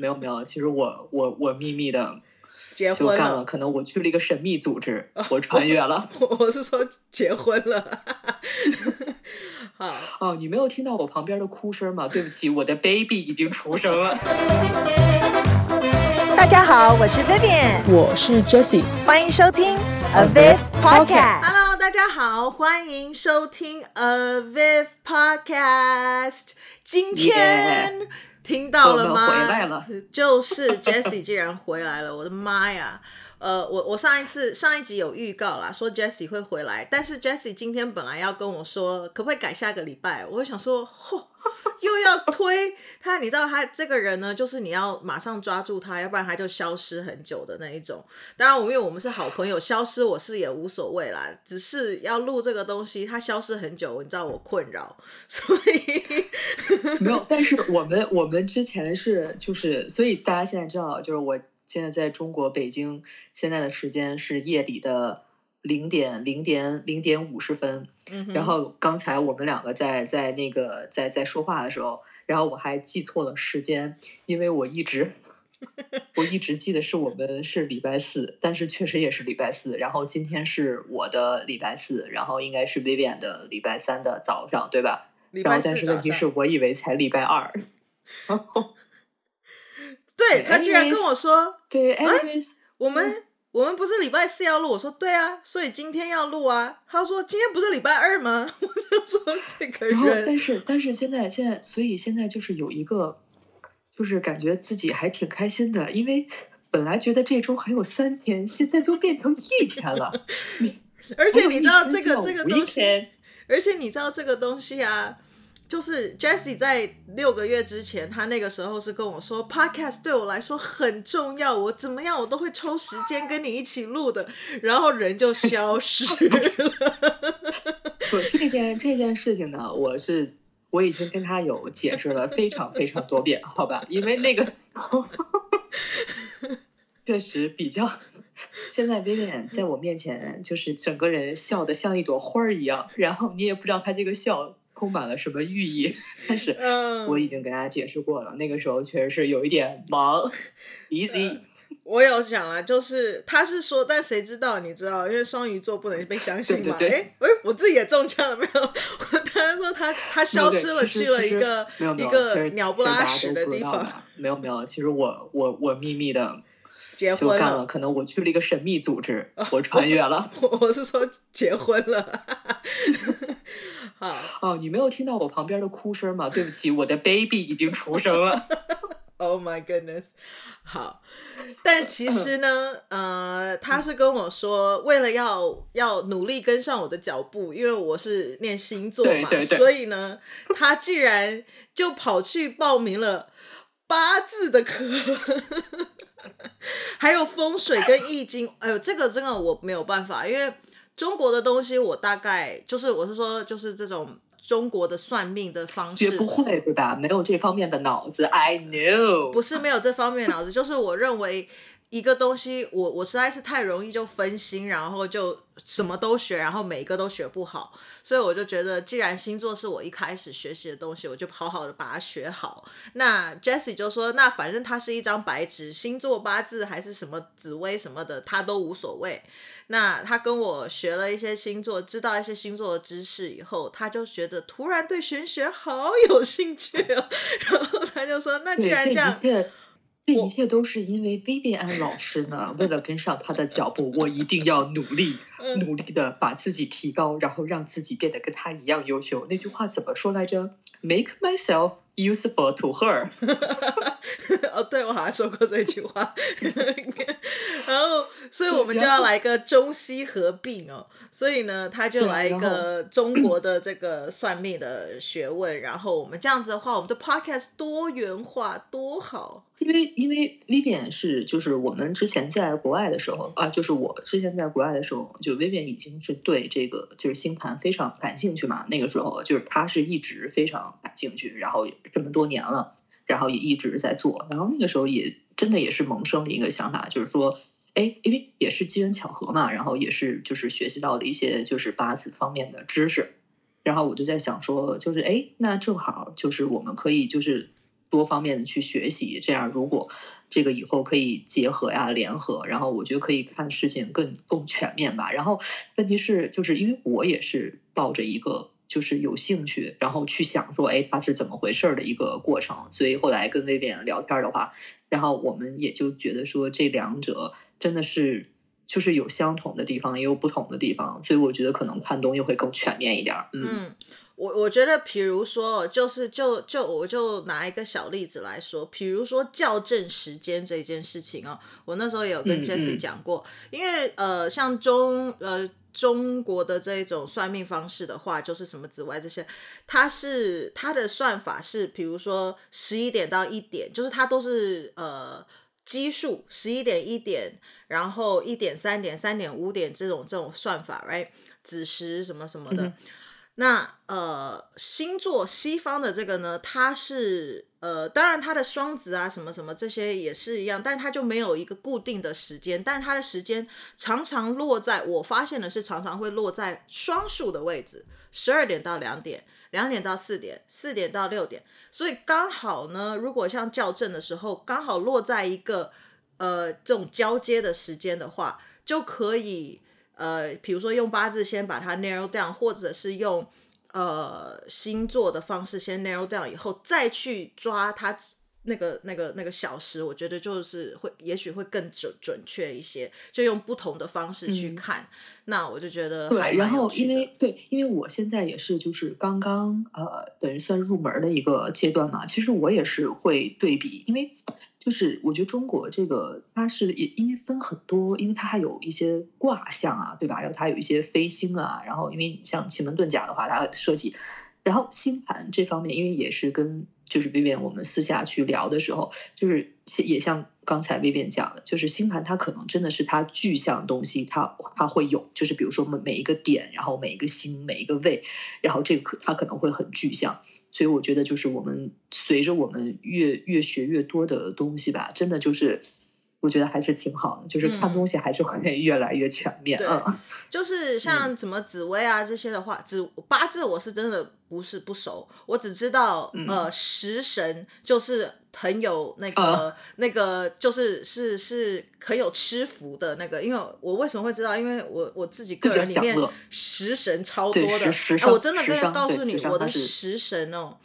没有没有，其实我我我秘密的结婚了，了，可能我去了一个神秘组织，我穿越了。我，我是说结婚了。好哦，你没有听到我旁边的哭声吗？对不起，我的 baby 已经出生了。大家好，我是 Vivian，我是 Jessie，欢迎收听 Aviv Podcast。Hello，大家好，欢迎收听 Aviv Podcast。今天。Yeah. 听到了吗？回来了，就是 Jessie 竟然回来了！我的妈呀！呃，我我上一次上一集有预告啦，说 Jessie 会回来，但是 Jessie 今天本来要跟我说，可不可以改下个礼拜？我想说，嚯。又要推他，你知道他这个人呢，就是你要马上抓住他，要不然他就消失很久的那一种。当然，我因为我们是好朋友，消失我是也无所谓啦。只是要录这个东西，他消失很久，你知道我困扰，所以没有。但是我们我们之前是就是，所以大家现在知道，就是我现在在中国北京，现在的时间是夜里的。零点零点零点五十分，然后刚才我们两个在在那个在在说话的时候，然后我还记错了时间，因为我一直 我一直记得是我们是礼拜四，但是确实也是礼拜四。然后今天是我的礼拜四，然后应该是 Vivian 的礼拜三的早上，对吧？然后但是问题是我以为才礼拜二。对，他居然跟我说，对，哎，我们。我们不是礼拜四要录，我说对啊，所以今天要录啊。他说今天不是礼拜二吗？我就说这个人。然后，但是但是现在现在，所以现在就是有一个，就是感觉自己还挺开心的，因为本来觉得这周还有三天，现在就变成一天了。而且你知道这个这个东西，而且你知道这个东西啊。就是 Jessie 在六个月之前，他那个时候是跟我说，Podcast 对我来说很重要，我怎么样我都会抽时间跟你一起录的，然后人就消失了。不，这件这件事情呢，我是我已经跟他有解释了非常非常多遍，好吧？因为那个确实比较，现在 Vivian 在我面前就是整个人笑得像一朵花儿一样，然后你也不知道他这个笑。充满了什么寓意？但是我已经给大家解释过了，嗯、那个时候确实是有一点忙。Easy，、呃、我有讲了，就是他是说，但谁知道？你知道，因为双鱼座不能被相信嘛。哎，喂，我自己也中枪了没有？他说他他消失了，去了一个一个鸟不拉屎的地方。没有没有，其实我我我秘密的结婚了，可能我去了一个神秘组织，我穿越了。我，我是说结婚了。哦哦，你没有听到我旁边的哭声吗？对不起，我的 baby 已经出生了。Oh my goodness！好，但其实呢，呃，他是跟我说，为了要要努力跟上我的脚步，因为我是念星座嘛，对对对，所以呢，他竟然就跑去报名了八字的课，还有风水跟易经。哎呦，这个真的我没有办法，因为。中国的东西，我大概就是我是说，就是这种中国的算命的方式，绝不会对吧？没有这方面的脑子，I know。不是没有这方面的脑子，就是我认为一个东西，我我实在是太容易就分心，然后就什么都学，然后每一个都学不好，所以我就觉得，既然星座是我一开始学习的东西，我就好好的把它学好。那 Jessie 就说，那反正它是一张白纸，星座八字还是什么紫薇什么的，他都无所谓。那他跟我学了一些星座，知道一些星座的知识以后，他就觉得突然对玄学好有兴趣哦。然后他就说：“那既然这样，这一切，都是因为 Vivian 老师呢。为了跟上他的脚步，我一定要努力，努力的把自己提高，然后让自己变得跟他一样优秀。那句话怎么说来着？Make myself useful to her。哦，对，我好像说过这句话。然后。所以我们就要来一个中西合并哦，所以呢，他就来一个中国的这个算命的学问，然后我们这样子的话，我们的 podcast 多元化多好。因为因为 Vivian 是就是我们之前在国外的时候啊，就是我之前在国外的时候，就 Vivian 已经是对这个就是星盘非常感兴趣嘛。那个时候就是他是一直非常感兴趣，然后这么多年了，然后也一直在做，然后那个时候也真的也是萌生了一个想法，就是说。哎，因为也是机缘巧合嘛，然后也是就是学习到了一些就是八字方面的知识，然后我就在想说，就是哎，那正好就是我们可以就是多方面的去学习，这样如果这个以后可以结合呀、联合，然后我觉得可以看事情更更全面吧。然后问题是，就是因为我也是抱着一个就是有兴趣，然后去想说，哎，它是怎么回事儿的一个过程。所以后来跟薇薇聊天的话，然后我们也就觉得说，这两者真的是就是有相同的地方，也有不同的地方。所以我觉得可能看东西会更全面一点。嗯。嗯我我觉得，比如说，就是就就我就拿一个小例子来说，比如说校正时间这件事情哦，我那时候也有跟 Jessie 讲过，嗯嗯、因为呃，像中呃中国的这一种算命方式的话，就是什么紫外这些，它是它的算法是，比如说十一点到一点，就是它都是呃奇数，十一点一点，然后一点三点三点五点这种这种算法，right？子时什么什么的。嗯那呃，星座西方的这个呢，它是呃，当然它的双子啊，什么什么这些也是一样，但它就没有一个固定的时间，但它的时间常常落在，我发现的是常常会落在双数的位置，十二点到两点，两点到四点，四点到六点，所以刚好呢，如果像校正的时候，刚好落在一个呃这种交接的时间的话，就可以。呃，比如说用八字先把它 narrow down，或者是用呃星座的方式先 narrow down，以后再去抓它那个那个那个小时，我觉得就是会，也许会更准准确一些。就用不同的方式去看，嗯、那我就觉得对。然后因为对，因为我现在也是就是刚刚呃，等于算入门的一个阶段嘛，其实我也是会对比，因为。就是我觉得中国这个它是也因为分很多，因为它还有一些卦象啊，对吧？然后它有一些飞星啊，然后因为像奇门遁甲的话，它设计，然后星盘这方面，因为也是跟就是薇薇安我们私下去聊的时候，就是也像刚才薇薇安讲的，就是星盘它可能真的是它具象的东西，它它会有，就是比如说每每一个点，然后每一个星，每一个位，然后这个它可能会很具象。所以我觉得，就是我们随着我们越越学越多的东西吧，真的就是，我觉得还是挺好的，就是看东西还是会越来越全面。嗯，对，就是像什么紫薇啊这些的话，紫八字我是真的不是不熟，我只知道呃食神就是很有那个那个就是是是很有吃福的那个，因为我为什么会知道？因为我我自己个人里面食神超多的，哎，我真的跟告诉你，我的食神哦，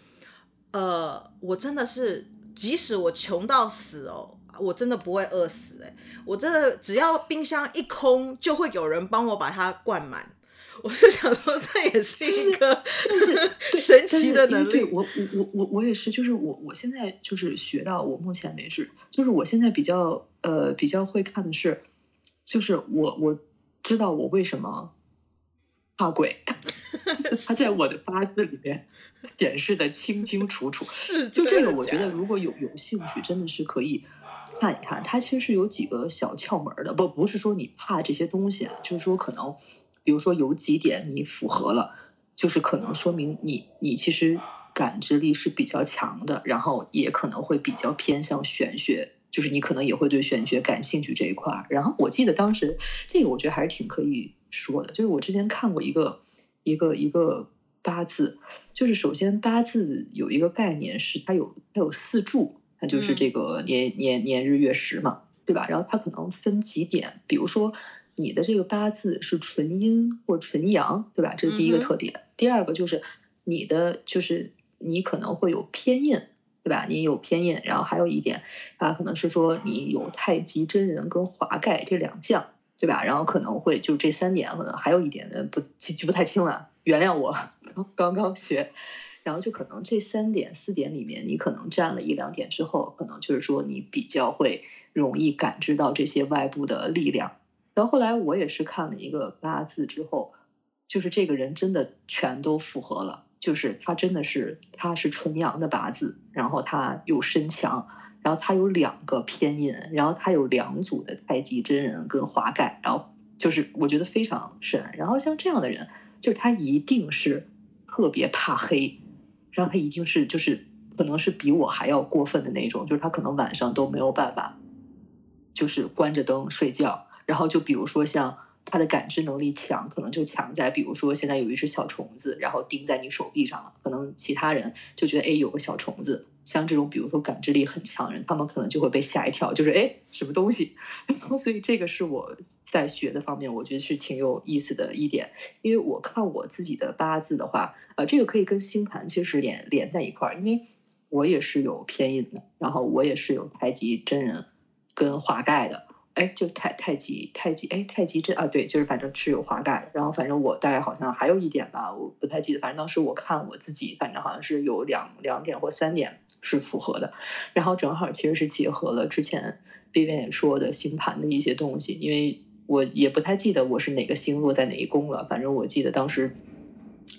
呃，我真的是即使我穷到死哦。我真的不会饿死哎、欸！我真的只要冰箱一空，就会有人帮我把它灌满。我就想说，这也是一个 神奇的能力。对，我我我我我也是，就是我我现在就是学到我目前为止，就是我现在比较呃比较会看的是，就是我我知道我为什么怕鬼，他在我的八字里面显示的清清楚楚。是，就这个，我觉得如果有有兴趣，真的是可以。看一看，它其实是有几个小窍门的，不不是说你怕这些东西啊，就是说可能，比如说有几点你符合了，就是可能说明你你其实感知力是比较强的，然后也可能会比较偏向玄学，就是你可能也会对玄学感兴趣这一块。然后我记得当时这个我觉得还是挺可以说的，就是我之前看过一个一个一个八字，就是首先八字有一个概念是它有它有四柱。它就是这个年年年日月时嘛，对吧？然后它可能分几点，比如说你的这个八字是纯阴或纯阳，对吧？这是第一个特点。嗯、第二个就是你的就是你可能会有偏印，对吧？你有偏印，然后还有一点啊，可能是说你有太极真人跟华盖这两将，对吧？然后可能会就这三点，可能还有一点的不记不太清了，原谅我 刚刚学。然后就可能这三点四点里面，你可能占了一两点之后，可能就是说你比较会容易感知到这些外部的力量。然后后来我也是看了一个八字之后，就是这个人真的全都符合了，就是他真的是他是纯阳的八字，然后他有身强，然后他有两个偏印，然后他有两组的太极真人跟华盖，然后就是我觉得非常神。然后像这样的人，就是他一定是特别怕黑。让他一定是就是可能是比我还要过分的那种，就是他可能晚上都没有办法，就是关着灯睡觉。然后就比如说像他的感知能力强，可能就强在，比如说现在有一只小虫子，然后叮在你手臂上了，可能其他人就觉得，哎，有个小虫子。像这种，比如说感知力很强人，他们可能就会被吓一跳，就是哎，什么东西？所以这个是我在学的方面，我觉得是挺有意思的一点。因为我看我自己的八字的话，呃，这个可以跟星盘其实连连在一块儿，因为我也是有偏印的，然后我也是有太极真人跟华盖的。哎，就太太极太极，哎，太极真啊，对，就是反正是有华盖。然后反正我大概好像还有一点吧，我不太记得。反正当时我看我自己，反正好像是有两两点或三点是符合的。然后正好其实是结合了之前 Vivian 说的星盘的一些东西，因为我也不太记得我是哪个星落在哪一宫了。反正我记得当时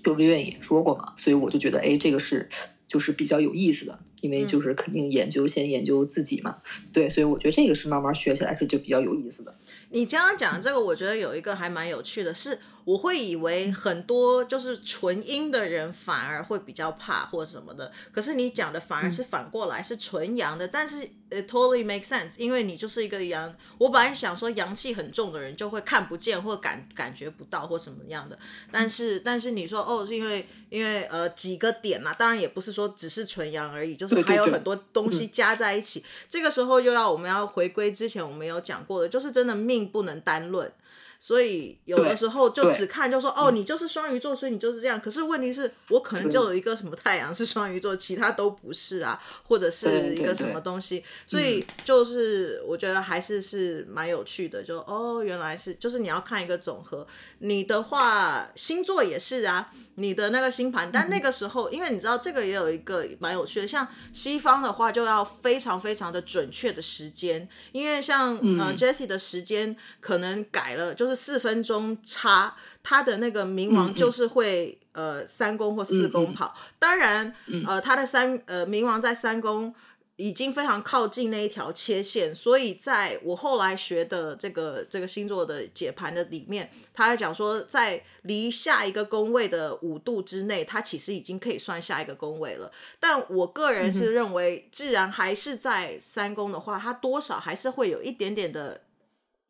有 Vivian 也说过嘛，所以我就觉得，哎，这个是就是比较有意思的。因为就是肯定研究先研究自己嘛，对，所以我觉得这个是慢慢学起来是就比较有意思的。你刚刚讲的这个，我觉得有一个还蛮有趣的是。我会以为很多就是纯阴的人反而会比较怕或什么的，可是你讲的反而是反过来，是纯阳的，但是 it totally makes sense，因为你就是一个阳。我本来想说阳气很重的人就会看不见或感感觉不到或什么样的，但是但是你说哦是，因为因为呃几个点嘛、啊，当然也不是说只是纯阳而已，就是还有很多东西加在一起，这个时候又要我们要回归之前我们有讲过的，就是真的命不能单论。所以有的时候就只看就说哦，你就是双鱼座，所以你就是这样。可是问题是我可能就有一个什么太阳是双鱼座，其他都不是啊，或者是一个什么东西。所以就是我觉得还是是蛮有趣的，就哦，原来是就是你要看一个总和。你的话星座也是啊，你的那个星盘，但那个时候因为你知道这个也有一个蛮有趣的，像西方的话就要非常非常的准确的时间，因为像呃 Jessie 的时间可能改了就。就是四分钟差，他的那个冥王就是会、嗯、呃三宫或四宫跑。当然，呃，他的三呃冥王在三宫已经非常靠近那一条切线，所以在我后来学的这个这个星座的解盘的里面，他还讲说，在离下一个宫位的五度之内，他其实已经可以算下一个宫位了。但我个人是认为，既然还是在三宫的话，他多少还是会有一点点的。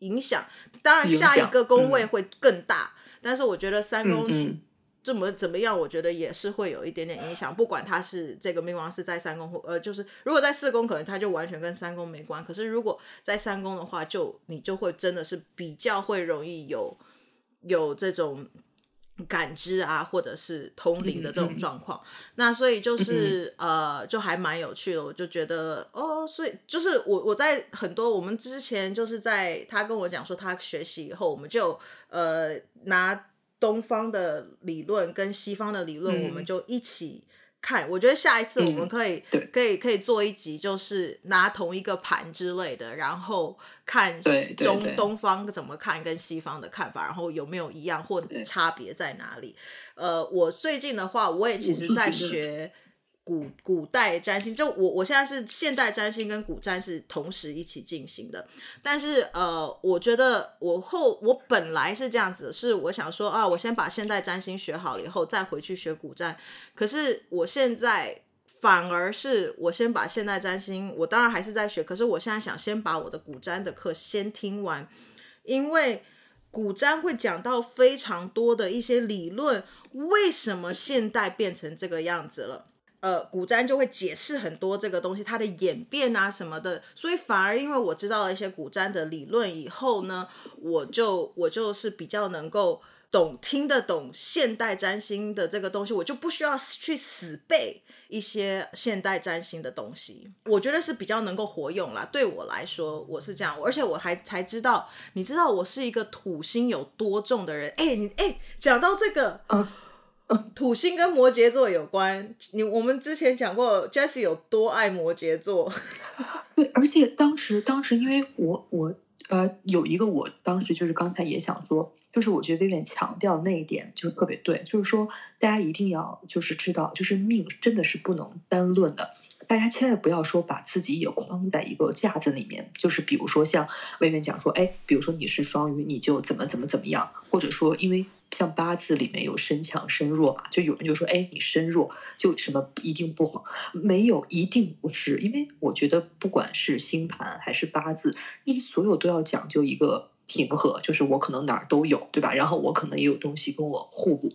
影响，当然下一个宫位会更大，嗯、但是我觉得三宫怎么怎么样，我觉得也是会有一点点影响。不管他是这个冥王是在三宫或呃，就是如果在四宫，可能他就完全跟三宫没关。可是如果在三宫的话，就你就会真的是比较会容易有有这种。感知啊，或者是通灵的这种状况，那所以就是、嗯、呃，就还蛮有趣的。我就觉得哦，所以就是我我在很多我们之前就是在他跟我讲说他学习以后，我们就呃拿东方的理论跟西方的理论，嗯、我们就一起。看，我觉得下一次我们可以、嗯、可以可以做一集，就是拿同一个盘之类的，然后看中东方怎么看跟西方的看法，然后有没有一样或差别在哪里。呃，我最近的话，我也其实在学。古古代占星，就我我现在是现代占星跟古占是同时一起进行的，但是呃，我觉得我后我本来是这样子的，是我想说啊，我先把现代占星学好了以后再回去学古占，可是我现在反而是我先把现代占星，我当然还是在学，可是我现在想先把我的古占的课先听完，因为古占会讲到非常多的一些理论，为什么现代变成这个样子了？呃，古占就会解释很多这个东西，它的演变啊什么的，所以反而因为我知道了一些古占的理论以后呢，我就我就是比较能够懂听得懂现代占星的这个东西，我就不需要去死背一些现代占星的东西，我觉得是比较能够活用啦。对我来说，我是这样，而且我还才知道，你知道我是一个土星有多重的人，哎，你哎，讲到这个，嗯。土星跟摩羯座有关，你我们之前讲过，Jessie 有多爱摩羯座，对，而且当时当时因为我我呃有一个我当时就是刚才也想说，就是我觉得 Vivian 强调那一点就特别对，就是说大家一定要就是知道，就是命真的是不能单论的。大家千万不要说把自己也框在一个架子里面，就是比如说像薇薇讲说，哎，比如说你是双鱼，你就怎么怎么怎么样，或者说因为像八字里面有身强身弱嘛，就有人就说，哎，你身弱就什么一定不好，没有一定不是，因为我觉得不管是星盘还是八字，因为所有都要讲究一个平和，就是我可能哪儿都有，对吧？然后我可能也有东西跟我互补，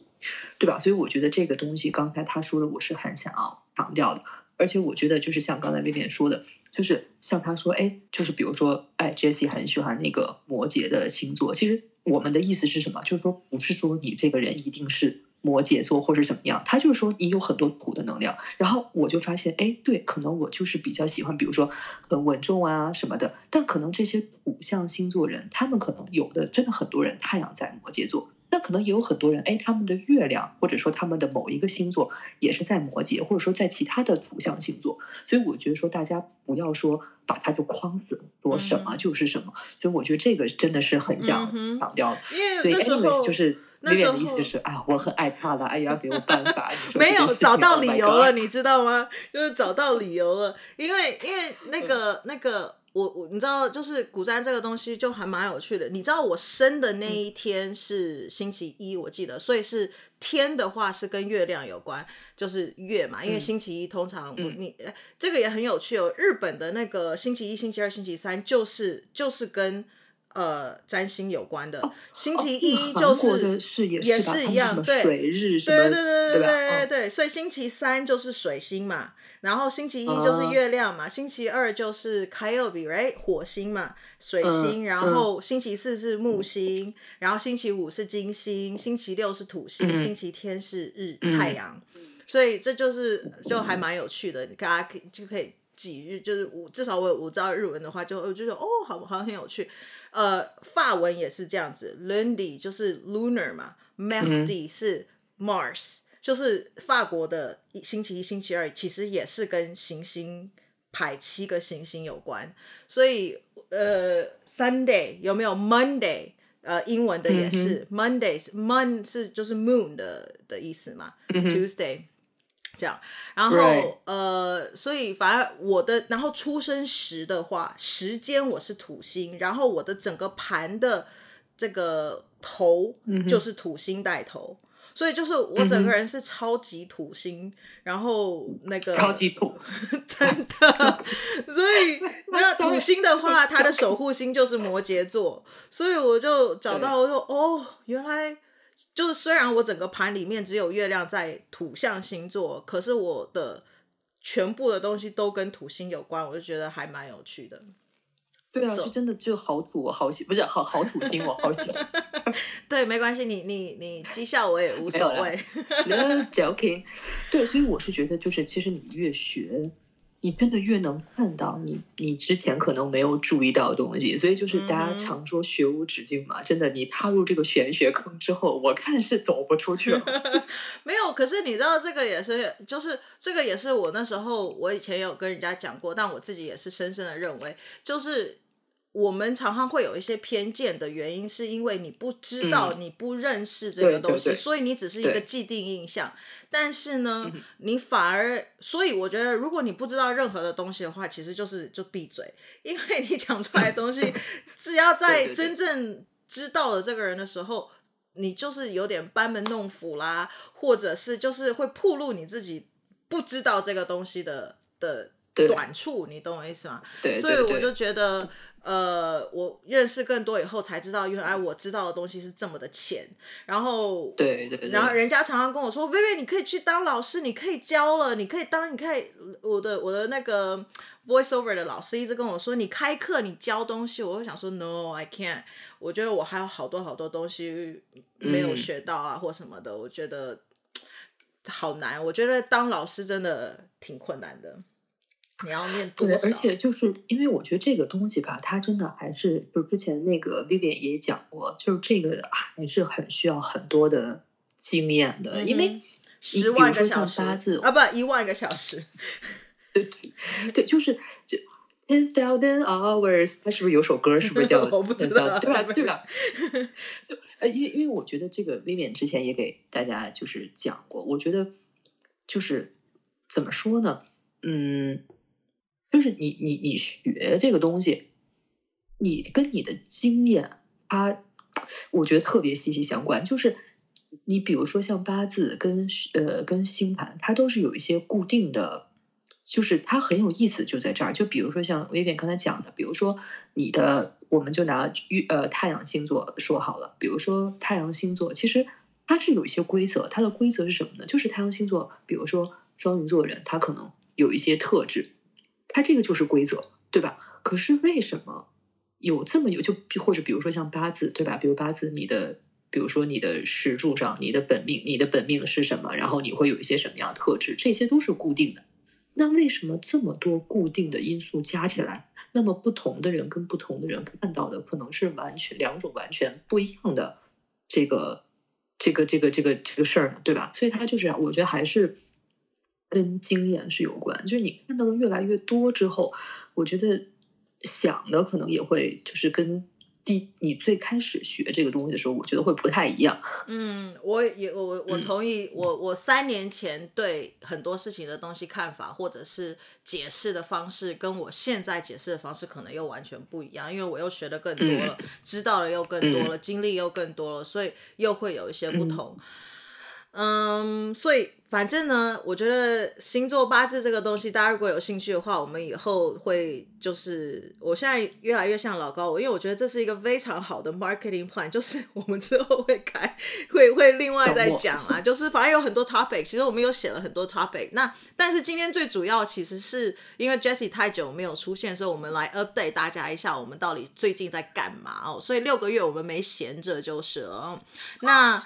对吧？所以我觉得这个东西刚才他说的，我是很想要强调的。而且我觉得就是像刚才薇薇说的，就是像他说，哎，就是比如说，哎，Jesse 很喜欢那个摩羯的星座。其实我们的意思是什么？就是说，不是说你这个人一定是。摩羯座或是怎么样，他就是说你有很多土的能量，然后我就发现，哎，对，可能我就是比较喜欢，比如说很稳重啊什么的，但可能这些土象星座人，他们可能有的真的很多人太阳在摩羯座，那可能也有很多人，哎，他们的月亮或者说他们的某一个星座也是在摩羯，或者说在其他的土象星座，所以我觉得说大家不要说把它就框死，说什么就是什么，嗯、所以我觉得这个真的是很想强调，嗯、所以 anyways 就是。那的意思就是啊，我很爱他了，哎呀，没有办法，没有找到理由了，你知道吗？就是找到理由了，因为因为那个那个我我你知道，就是古占这个东西就还蛮有趣的。你知道我生的那一天是星期一，我记得，所以是天的话是跟月亮有关，就是月嘛，因为星期一通常你这个也很有趣哦。日本的那个星期一、星期二、星期三就是就是跟。呃，占星有关的星期一就是，也是一样。对，对，对，对，对，对，对。所以星期三就是水星嘛，然后星期一就是月亮嘛，星期二就是凯尔比，火星嘛，水星。然后星期四是木星，然后星期五是金星，星期六是土星，星期天是日太阳。所以这就是，就还蛮有趣的。你看以，就可以几日，就是我至少我我知道日文的话，就，我就说哦，好，好像很有趣。呃，法文也是这样子，Lundi 就是 lunar 嘛，Mardi 是 Mars，就是法国的星期一、星期二，其实也是跟行星排七个行星有关。所以呃，Sunday 有没有 Monday？呃，英文的也是、嗯、Mondays，Mon 是就是 Moon 的的意思嘛、嗯、，Tuesday。这样，然后呃，所以反而我的，然后出生时的话，时间我是土星，然后我的整个盘的这个头就是土星带头，mm hmm. 所以就是我整个人是超级土星，mm hmm. 然后那个超级土，真的，所以 那土星的话，它的守护星就是摩羯座，所以我就找到，我说哦，原来。就是虽然我整个盘里面只有月亮在土象星座，可是我的全部的东西都跟土星有关，我就觉得还蛮有趣的。对啊，真的就好土，我好喜，不是好好土星，我好喜欢。对，没关系，你你你讥笑我也无所谓。那 joking。对，所以我是觉得，就是其实你越学。你真的越能看到你你之前可能没有注意到的东西，所以就是大家常说学无止境嘛。嗯、真的，你踏入这个玄学坑之后，我看是走不出去了。没有，可是你知道这个也是，就是这个也是我那时候我以前有跟人家讲过，但我自己也是深深的认为，就是。我们常常会有一些偏见的原因，是因为你不知道，你不认识这个东西，所以你只是一个既定印象。但是呢，你反而，所以我觉得，如果你不知道任何的东西的话，其实就是就闭嘴，因为你讲出来的东西，只要在真正知道了这个人的时候，你就是有点班门弄斧啦，或者是就是会暴露你自己不知道这个东西的的短处，你懂我意思吗？对，所以我就觉得。呃，我认识更多以后才知道，原来我知道的东西是这么的浅。然后，对对对，然后人家常常跟我说：“薇薇，你可以去当老师，你可以教了，你可以当，你可以。”我的我的那个 voiceover 的老师一直跟我说：“你开课，你教东西。”我会想说：“No，I can't。”我觉得我还有好多好多东西没有学到啊，嗯、或什么的。我觉得好难。我觉得当老师真的挺困难的。你要念多少？对，而且就是因为我觉得这个东西吧，它真的还是就是之前那个 Vivian 也讲过，就是这个还是很需要很多的经验的，嗯、因为十万个小时八字啊，不一万个小时，对对，就是就 ten thousand hours，它是不是有首歌？是不是叫 我不知道，对吧？对吧？就呃，因因为我觉得这个 Vivian 之前也给大家就是讲过，我觉得就是怎么说呢？嗯。就是你你你学这个东西，你跟你的经验，它我觉得特别息息相关。就是你比如说像八字跟呃跟星盘，它都是有一些固定的就是它很有意思，就在这儿。就比如说像薇薇刚才讲的，比如说你的，我们就拿月呃太阳星座说好了。比如说太阳星座，其实它是有一些规则，它的规则是什么呢？就是太阳星座，比如说双鱼座人，他可能有一些特质，它这个就是规则，对吧？可是为什么有这么有就或者比如说像八字，对吧？比如八字，你的比如说你的石柱上，你的本命，你的本命是什么？然后你会有一些什么样的特质？这些都是固定的。那为什么这么多固定的因素加起来，那么不同的人跟不同的人看到的可能是完全两种完全不一样的这个这个这个这个这个事儿呢？对吧？所以他就是我觉得还是跟经验是有关，就是你看到的越来越多之后，我觉得想的可能也会就是跟。第你最开始学这个东西的时候，我觉得会不太一样。嗯，我也我我同意。嗯、我我三年前对很多事情的东西看法，或者是解释的方式，跟我现在解释的方式可能又完全不一样。因为我又学的更多了，嗯、知道的又更多了，嗯、经历又更多了，所以又会有一些不同。嗯，嗯，所以。反正呢，我觉得星座八字这个东西，大家如果有兴趣的话，我们以后会就是，我现在越来越像老高，因为我觉得这是一个非常好的 marketing plan，就是我们之后会开，会会另外再讲啊，就是反正有很多 topic，其实我们有写了很多 topic，那但是今天最主要其实是因为 Jessie 太久没有出现，所以我们来 update 大家一下，我们到底最近在干嘛哦，所以六个月我们没闲着就是了，那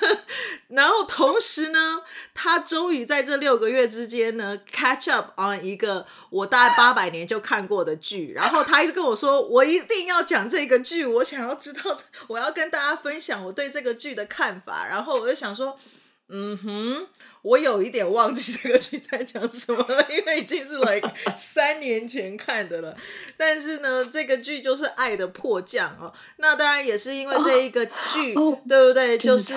然后同时呢。他终于在这六个月之间呢，catch up on 一个我大概八百年就看过的剧，然后他一直跟我说，我一定要讲这个剧，我想要知道，我要跟大家分享我对这个剧的看法，然后我就想说，嗯哼。我有一点忘记这个剧在讲什么了，因为已经是 like 三年前看的了。但是呢，这个剧就是《爱的迫降》哦。那当然也是因为这一个剧，哦、对不对？哦、就是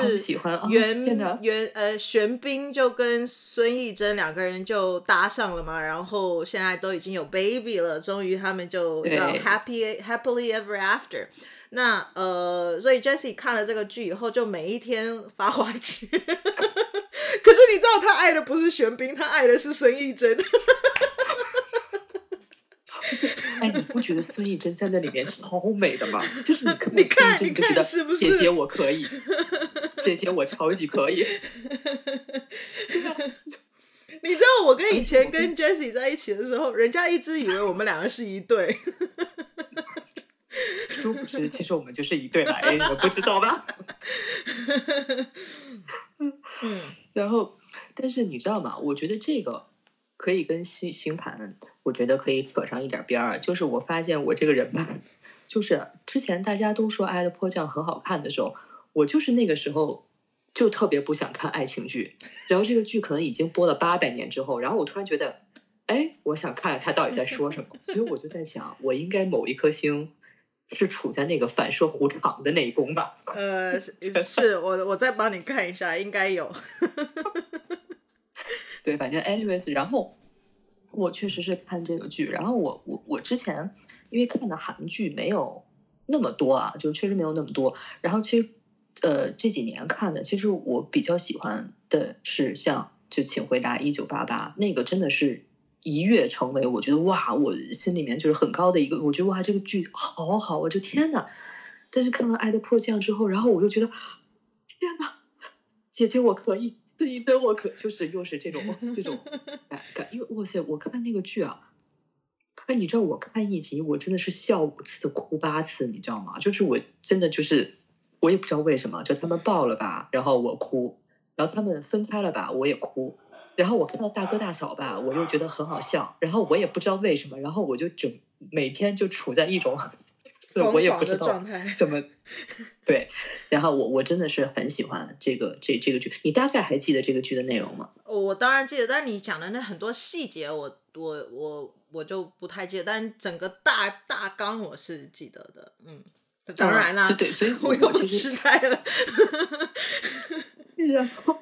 袁、哦、袁呃玄彬就跟孙艺珍两个人就搭上了嘛，然后现在都已经有 baby 了，终于他们就叫 happy happily ever after。那呃，所以 Jessie 看了这个剧以后，就每一天发花痴。可是你知道他爱的不是玄彬，他爱的是孙艺珍。不是，哎，你不觉得孙艺珍在那里面超美的吗？就是你看，你看，你看，是不是？姐姐我可以，姐姐我超级可以。你知道我跟以前 跟 Jessie 在一起的时候，人家一直以为我们两个是一对。殊不知，其实我们就是一对来，你们不知道吧？嗯，然后，但是你知道吗？我觉得这个可以跟星星盘，我觉得可以扯上一点边儿。就是我发现我这个人吧，就是之前大家都说《爱的迫降》很好看的时候，我就是那个时候就特别不想看爱情剧。然后这个剧可能已经播了八百年之后，然后我突然觉得，哎，我想看看他到底在说什么。所以我就在想，我应该某一颗星。是处在那个反射弧长的那一宫吧？呃，是我我再帮你看一下，应该有。对，反正 anyways，然后我确实是看这个剧，然后我我我之前因为看的韩剧没有那么多啊，就确实没有那么多。然后其实呃这几年看的，其实我比较喜欢的是像就请回答一九八八，那个真的是。一跃成为，我觉得哇，我心里面就是很高的一个，我觉得哇，这个剧好好，我就天呐。但是看了《爱的迫降》之后，然后我就觉得天呐，姐姐我可以，这一分我可就是又是这种这种感感，因为哇塞，我看那个剧啊，哎，你知道我看一集我真的是笑五次哭八次，你知道吗？就是我真的就是我也不知道为什么，就他们抱了吧，然后我哭，然后他们分开了吧，我也哭。然后我看到大哥大嫂吧，我又觉得很好笑。然后我也不知道为什么，然后我就整每天就处在一种，我也不知道怎么 对。然后我我真的是很喜欢这个这这个剧。你大概还记得这个剧的内容吗？我当然记得，但你讲的那很多细节我，我我我我就不太记得。但整个大大纲我是记得的。嗯，当然啦，对对，所以 我又痴呆了。然后。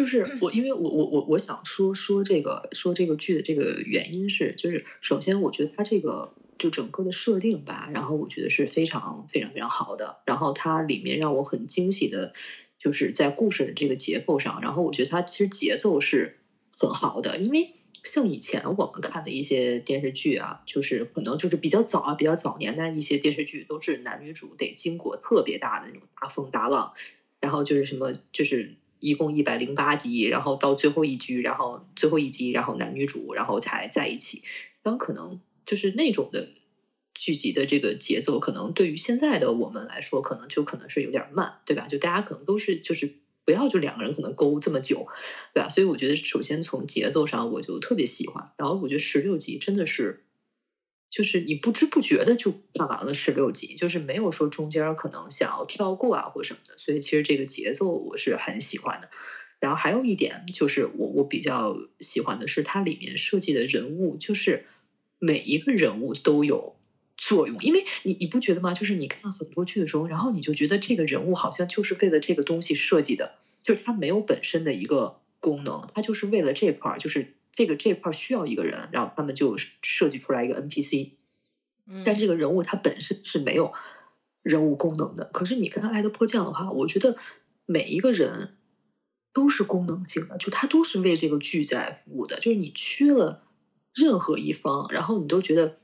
就是我，因为我我我我想说说这个说这个剧的这个原因是，就是首先我觉得它这个就整个的设定吧，然后我觉得是非常非常非常好的，然后它里面让我很惊喜的，就是在故事的这个结构上，然后我觉得它其实节奏是很好的，因为像以前我们看的一些电视剧啊，就是可能就是比较早啊，比较早年的一些电视剧，都是男女主得经过特别大的那种大风大浪，然后就是什么，就是一共一百零八集，然后到最后一局，然后最后一集，然后男女主然后才在一起，然后可能就是那种的剧集的这个节奏，可能对于现在的我们来说，可能就可能是有点慢，对吧？就大家可能都是就是。不要就两个人可能勾这么久，对吧？所以我觉得首先从节奏上我就特别喜欢。然后我觉得十六集真的是，就是你不知不觉的就看完了十六集，就是没有说中间可能想要跳过啊或什么的。所以其实这个节奏我是很喜欢的。然后还有一点就是我我比较喜欢的是它里面设计的人物，就是每一个人物都有。作用，因为你你不觉得吗？就是你看很多剧的时候，然后你就觉得这个人物好像就是为了这个东西设计的，就是他没有本身的一个功能，他就是为了这块儿，就是这个这块儿需要一个人，然后他们就设计出来一个 NPC。但这个人物他本身是没有人物功能的。可是你看《爱的迫降》的话，我觉得每一个人都是功能性的，就他都是为这个剧在服务的。就是你缺了任何一方，然后你都觉得。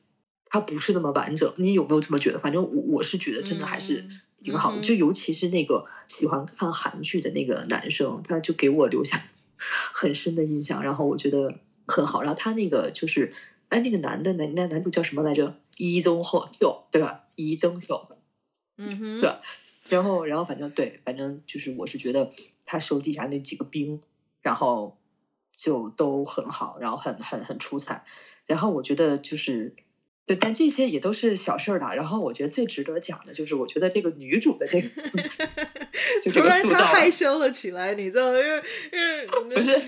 他不是那么完整，你有没有这么觉得？反正我我是觉得真的还是挺好的，嗯、就尤其是那个喜欢看韩剧的那个男生，他就给我留下很深的印象，然后我觉得很好。然后他那个就是，哎，那个男的，男那男主叫什么来着？伊宗赫，对吧？伊宗赫，嗯哼，是吧？然后，然后反正对，反正就是我是觉得他手底下那几个兵，然后就都很好，然后很很很出彩。然后我觉得就是。对，但这些也都是小事儿了。然后我觉得最值得讲的就是，我觉得这个女主的这个，就这个塑造，突然他害羞了起来，你知道，因为因为不是，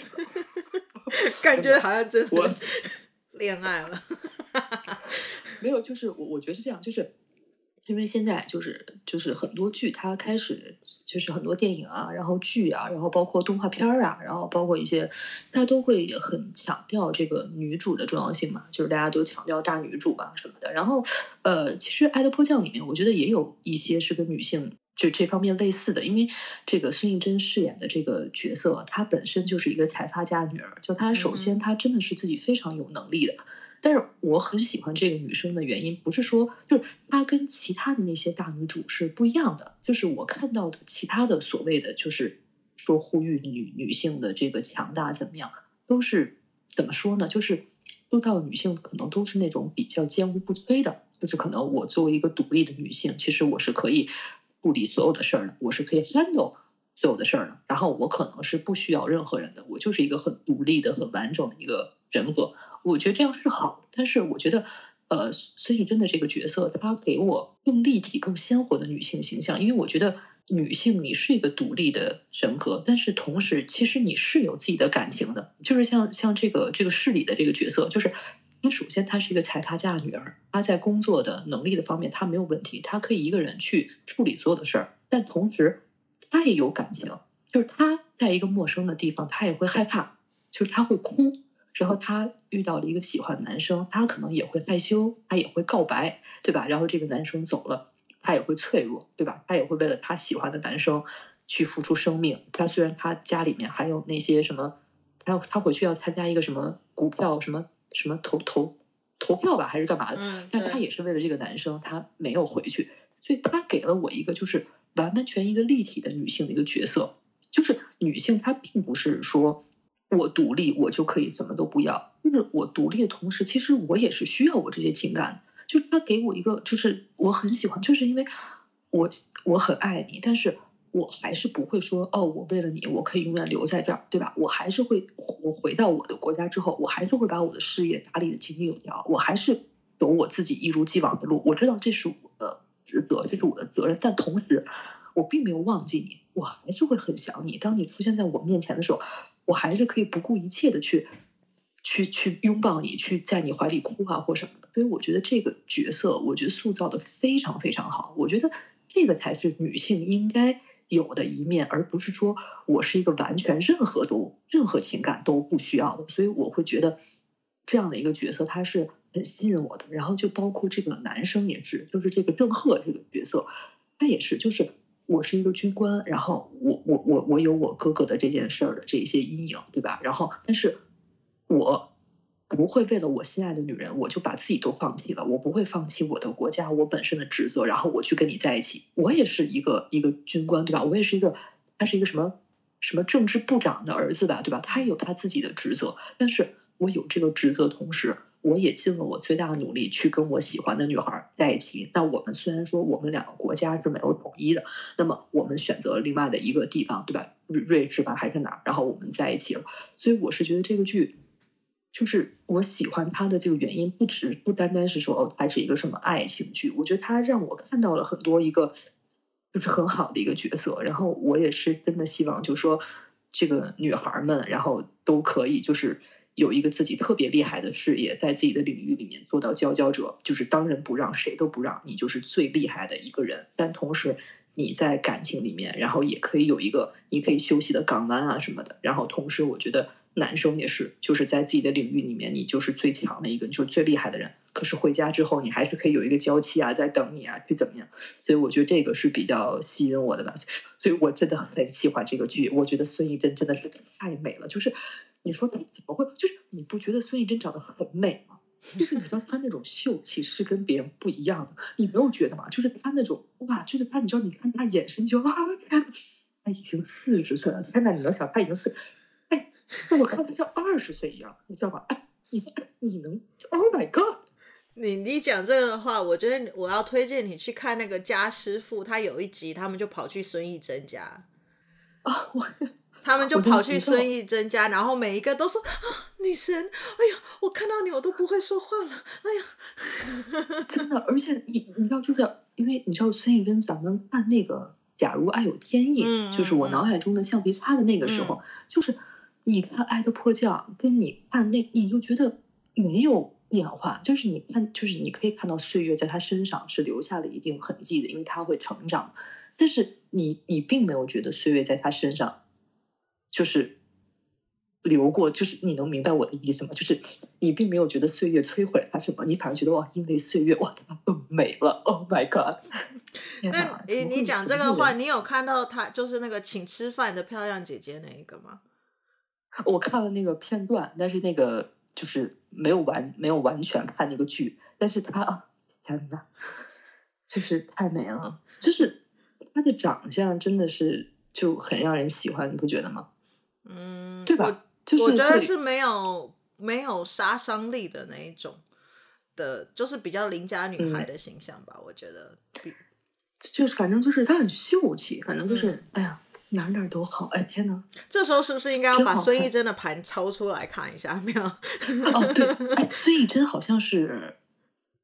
感觉好像真的 恋爱了。没有，就是我我觉得是这样，就是。因为现在就是就是很多剧，它开始就是很多电影啊，然后剧啊，然后包括动画片儿啊，然后包括一些，大家都会很强调这个女主的重要性嘛，就是大家都强调大女主啊什么的。然后呃，其实《爱的迫降》里面，我觉得也有一些是跟女性就这方面类似的，因为这个孙艺珍饰演的这个角色，她本身就是一个财阀家女儿，就她首先她真的是自己非常有能力的。但是我很喜欢这个女生的原因，不是说就是她跟其他的那些大女主是不一样的，就是我看到的其他的所谓的就是说呼吁女女性的这个强大怎么样，都是怎么说呢？就是说到的女性可能都是那种比较坚无不摧的，就是可能我作为一个独立的女性，其实我是可以处理所有的事儿呢，我是可以 handle 所有的事儿的，然后我可能是不需要任何人的，我就是一个很独立的、很完整的一个人格。我觉得这样是好，但是我觉得，呃，孙艺珍的这个角色，她给我更立体、更鲜活的女性形象。因为我觉得女性你是一个独立的人格，但是同时其实你是有自己的感情的。就是像像这个这个市里的这个角色，就是她首先她是一个财阀家的女儿，她在工作的能力的方面她没有问题，她可以一个人去处理所有的事儿。但同时她也有感情，就是她在一个陌生的地方，她也会害怕，就是她会哭。然后她遇到了一个喜欢的男生，她可能也会害羞，她也会告白，对吧？然后这个男生走了，她也会脆弱，对吧？她也会为了她喜欢的男生去付出生命。她虽然她家里面还有那些什么，她要她回去要参加一个什么股票什么什么投投投票吧，还是干嘛的？但是她也是为了这个男生，他没有回去。所以他给了我一个就是完完全一个立体的女性的一个角色，就是女性她并不是说。我独立，我就可以什么都不要。就是我独立的同时，其实我也是需要我这些情感。就是他给我一个，就是我很喜欢，就是因为我我很爱你，但是我还是不会说哦，我为了你，我可以永远留在这儿，对吧？我还是会，我回到我的国家之后，我还是会把我的事业打理得井井有条，我还是走我自己一如既往的路。我知道这是我的职责，这是我的责任，但同时我并没有忘记你，我还是会很想你。当你出现在我面前的时候。我还是可以不顾一切的去，去去拥抱你，去在你怀里哭啊或什么的。所以我觉得这个角色，我觉得塑造的非常非常好。我觉得这个才是女性应该有的一面，而不是说我是一个完全任何都任何情感都不需要的。所以我会觉得这样的一个角色，他是很吸引我的。然后就包括这个男生也是，就是这个郑赫这个角色，他也是，就是。我是一个军官，然后我我我我有我哥哥的这件事儿的这一些阴影，对吧？然后，但是我不会为了我心爱的女人，我就把自己都放弃了。我不会放弃我的国家，我本身的职责，然后我去跟你在一起。我也是一个一个军官，对吧？我也是一个，他是一个什么什么政治部长的儿子吧，对吧？他也有他自己的职责，但是我有这个职责，同时我也尽了我最大的努力去跟我喜欢的女孩在一起。那我们虽然说我们两个国家是没有统一的，那么我们选择了另外的一个地方，对吧？瑞瑞士吧，还是哪儿？然后我们在一起了。所以我是觉得这个剧。就是我喜欢他的这个原因，不只不单单是说哦，他是一个什么爱情剧。我觉得他让我看到了很多一个，就是很好的一个角色。然后我也是真的希望，就是说这个女孩们，然后都可以就是有一个自己特别厉害的事业，在自己的领域里面做到佼佼者，就是当仁不让，谁都不让，你就是最厉害的一个人。但同时你在感情里面，然后也可以有一个你可以休息的港湾啊什么的。然后同时，我觉得。男生也是，就是在自己的领域里面，你就是最强的一个，你就是最厉害的人。可是回家之后，你还是可以有一个娇妻啊，在等你啊，去怎么样？所以我觉得这个是比较吸引我的吧。所以我真的很喜欢这个剧。我觉得孙艺珍真的是太美了。就是你说她怎么会？就是你不觉得孙艺珍长得很美吗？就是你知道她那种秀气是跟别人不一样的。你没有觉得吗？就是她那种哇，就是她，你知道，你看她眼神就哇，天，她已经四十岁了。天哪，你能想她已经四四？我看他像二十岁一样，你知道吧？哎，你你能？Oh my god！你你讲这个的话，我觉得我要推荐你去看那个家师傅，他有一集他们就跑去孙艺珍家啊，我他们 就跑去孙艺珍家，然后每一个都说啊，女神，哎呀，我看到你我都不会说话了，哎呀，真的，而且你你知道，就是因为你知道孙艺珍，咱们看那个《假如爱有天意》，嗯，就是我脑海中的橡皮擦的那个时候，嗯，就是。你看《爱的迫降》，跟你看那，你就觉得没有变化。就是你看，就是你可以看到岁月在他身上是留下了一定痕迹的，因为他会成长。但是你，你并没有觉得岁月在他身上就是流过，就是你能明白我的意思吗？就是你并没有觉得岁月摧毁了他什么，你反而觉得哇，因为岁月哇，他更美了。Oh my god！那你你讲这个话，你有看到他就是那个请吃饭的漂亮姐姐那一个吗？我看了那个片段，但是那个就是没有完，没有完全看那个剧。但是他啊，天呐，就是太美了，就是他的长相真的是就很让人喜欢，你不觉得吗？嗯，对吧？就是我觉得是没有没有杀伤力的那一种的，就是比较邻家女孩的形象吧。嗯、我觉得比，就是反正就是她很秀气，反正就是、嗯、哎呀。哪哪都好，哎天哪！这时候是不是应该要把孙艺珍的盘抽出来看一下？没有？哦，对，哎，孙艺珍好像是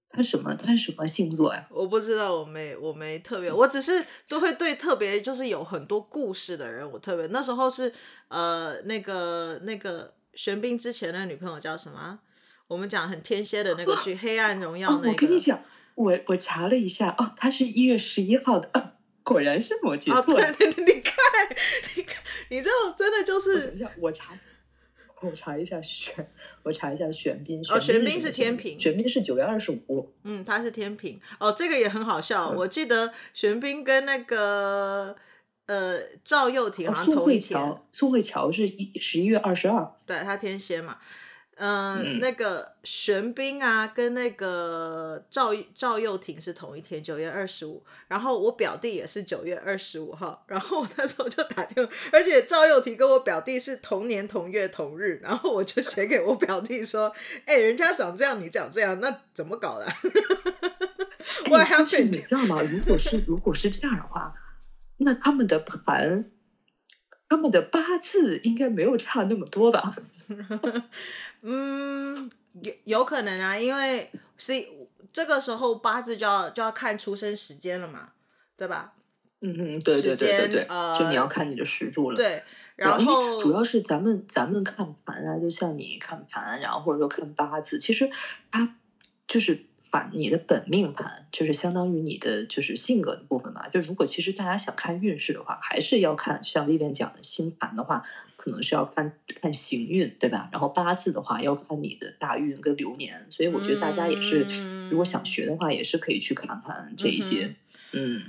他什么？他是什么星座呀？我不知道，我没，我没特别，我只是都会对特别就是有很多故事的人，我特别那时候是呃那个那个玄彬之前的女朋友叫什么？我们讲很天蝎的那个剧《黑暗荣耀》那个。我跟你讲，我我查了一下，哦，他是一月十一号的。哦果然是摩羯座。对对对，你看，你这种真的就是。我查，我查一下玄，我查一下玄彬。哦，玄彬是天平，玄彬是九月二十五。嗯，他是天平。哦，这个也很好笑。嗯、我记得玄彬跟那个呃赵又廷好像同一天。宋慧乔是一十一月二十二。对，他天蝎嘛。呃、嗯，那个玄彬啊，跟那个赵赵又廷是同一天，九月二十五。然后我表弟也是九月二十五号。然后我那时候就打电话，而且赵又廷跟我表弟是同年同月同日。然后我就写给我表弟说：“哎、欸，人家长这样，你长这样，那怎么搞的？” 我还是你知道吗？如果是如果是这样的话，那他们的盘，他们的八字应该没有差那么多吧？嗯，有有可能啊，因为是这个时候八字就要就要看出生时间了嘛，对吧？嗯嗯，对对对对对，呃，就你要看你的时柱了。对，然后主要是咱们咱们看盘啊，就像你看盘，然后或者说看八字，其实它就是。把你的本命盘，就是相当于你的就是性格的部分嘛。就如果其实大家想看运势的话，还是要看像丽莲讲的星盘的话，可能是要看看行运，对吧？然后八字的话要看你的大运跟流年。所以我觉得大家也是，嗯、如果想学的话，也是可以去看看这一些。嗯，嗯，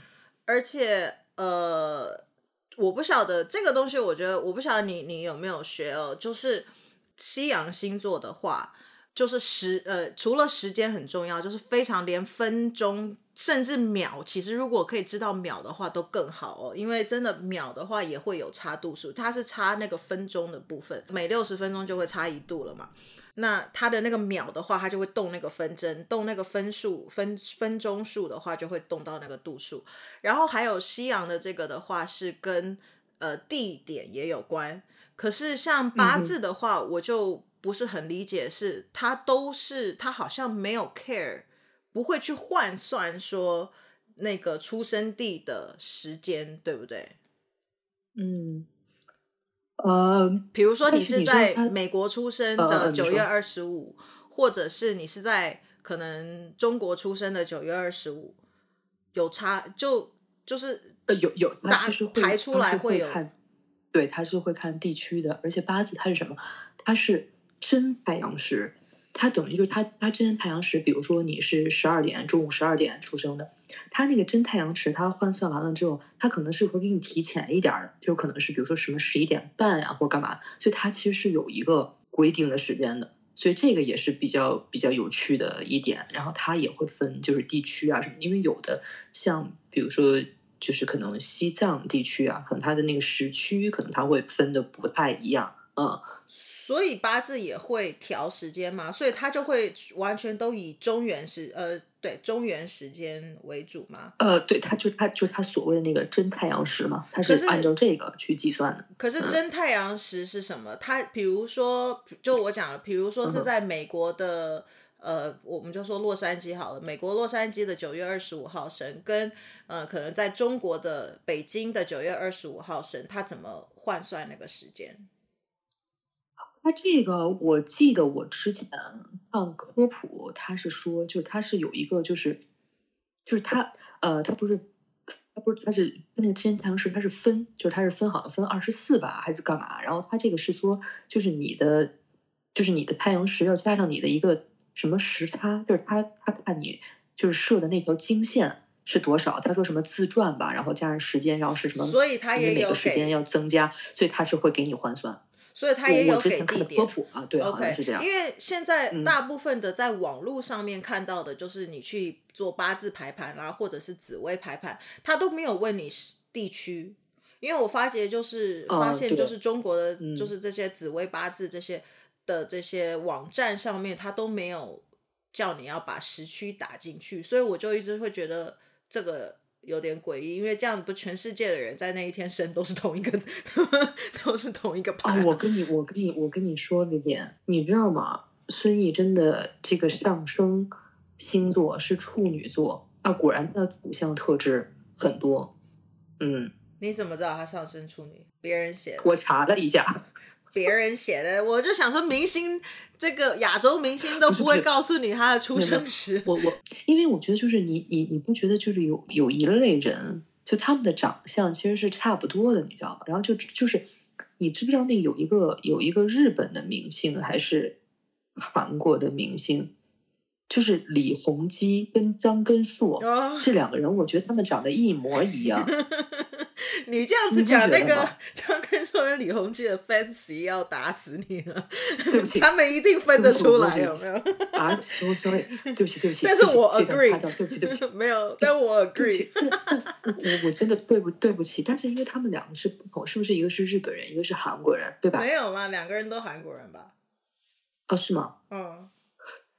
而且呃，我不晓得这个东西，我觉得我不晓得你你有没有学哦。就是西洋星座的话。就是时呃，除了时间很重要，就是非常连分钟甚至秒，其实如果可以知道秒的话都更好哦，因为真的秒的话也会有差度数，它是差那个分钟的部分，每六十分钟就会差一度了嘛。那它的那个秒的话，它就会动那个分针，动那个分数分分钟数的话，就会动到那个度数。然后还有西洋的这个的话，是跟呃地点也有关。可是像八字的话，我就不是很理解，是他都是他好像没有 care，不会去换算说那个出生地的时间，对不对？嗯，呃，比如说你是在美国出生的九月二十五，或者是你是在可能中国出生的九月二十五，有差就就是呃有有，打排出来会有。对，他是会看地区的，而且八字它是什么？它是真太阳时，它等于就是它它真太阳时。比如说你是十二点中午十二点出生的，它那个真太阳时，它换算完了之后，它可能是会给你提前一点的，就可能是比如说什么十一点半呀、或干嘛，所以它其实是有一个规定的时间的。所以这个也是比较比较有趣的一点。然后它也会分就是地区啊什么，因为有的像比如说。就是可能西藏地区啊，可能它的那个时区可能它会分的不太一样，嗯，所以八字也会调时间嘛，所以他就会完全都以中原时，呃，对，中原时间为主嘛，呃，对，他就他就他所谓的那个真太阳时嘛，它是按照这个去计算的。可是，真太阳时是什么？它比如说，就我讲了，比如说是在美国的。嗯呃，我们就说洛杉矶好了，美国洛杉矶的九月二十五号生，跟呃，可能在中国的北京的九月二十五号生，他怎么换算那个时间？他这个我记得我之前看科普，他是说，就他是有一个，就是就是他呃，他不是他不是他是那个天太阳时，他是分，就是他是分好像分二十四吧，还是干嘛？然后他这个是说，就是你的就是你的太阳时要加上你的一个。什么时差？就是他他看你就是设的那条经线是多少？他说什么自转吧，然后加上时间，然后是什么？所以他也有每个时间要增加，所以他是会给你换算。所以他也有给地点。科普啊，对，okay, 好像是这样。因为现在大部分的在网络上面看到的，就是你去做八字排盘啊，或者是紫微排盘，他都没有问你地区。因为我发觉就是发现就是中国的就是这些紫微八字这些。的这些网站上面，他都没有叫你要把时区打进去，所以我就一直会觉得这个有点诡异，因为这样不全世界的人在那一天生都是同一个，都是同一个盘。啊，我跟你，我跟你，我跟你说一点，你知道吗？孙艺珍的这个上升星座是处女座啊，果然他的土象特质很多。嗯，你怎么知道他上升处女？别人写的，我查了一下。别人写的，我就想说，明星这个亚洲明星都不会告诉你他的出生时。我我，因为我觉得就是你你你不觉得就是有有一类人，就他们的长相其实是差不多的，你知道吧？然后就就是，你知不知道那有一个有一个日本的明星还是韩国的明星，就是李弘基跟张根硕、哦、这两个人，我觉得他们长得一模一样。你这样子讲，那个张根硕跟李弘基的 fans 要打死你了。对不起，他们一定分得出来，有没有？啊，sorry sorry，对不起对不起。但是我 agree，对不起对不起，没有，但我 agree。我我真的对不对不起，但是因为他们两个是不同，是不是一个是日本人，一个是韩国人，对吧？没有嘛，两个人都韩国人吧？哦，是吗？嗯，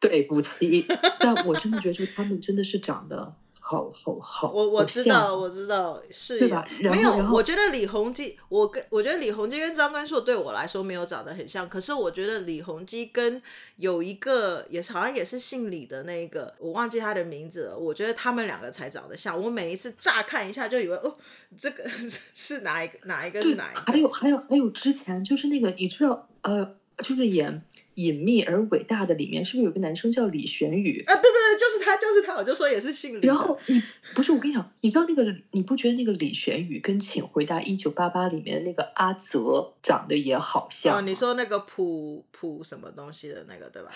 对不起，但我真的觉得，就他们真的是长得。好好好，我我知道我知道是，对吧？没有，我觉得李弘基，我跟我觉得李弘基跟张根硕对我来说没有长得很像，可是我觉得李弘基跟有一个也是好像也是姓李的那个，我忘记他的名字了。我觉得他们两个才长得像。我每一次乍看一下就以为哦，这个 是哪一个哪一个是哪一个？还有还有还有之前就是那个你知道呃，就是演。隐秘而伟大的里面是不是有个男生叫李玄宇啊？对对对，就是他，就是他，我就说也是姓李。然后你不是我跟你讲，你知道那个你不觉得那个李玄宇跟《请回答一九八八》里面的那个阿泽长得也好像？哦，你说那个普普什么东西的那个对吧？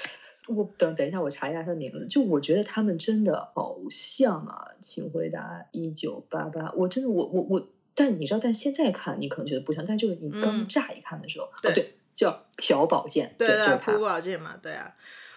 我等等一下，我查一下他的名字。就我觉得他们真的好像啊，《请回答一九八八》，我真的我我我，但你知道，但现在看你可能觉得不像，但就是你刚乍一看的时候，嗯、哦对。叫朴宝剑，对对，朴宝剑嘛，对啊，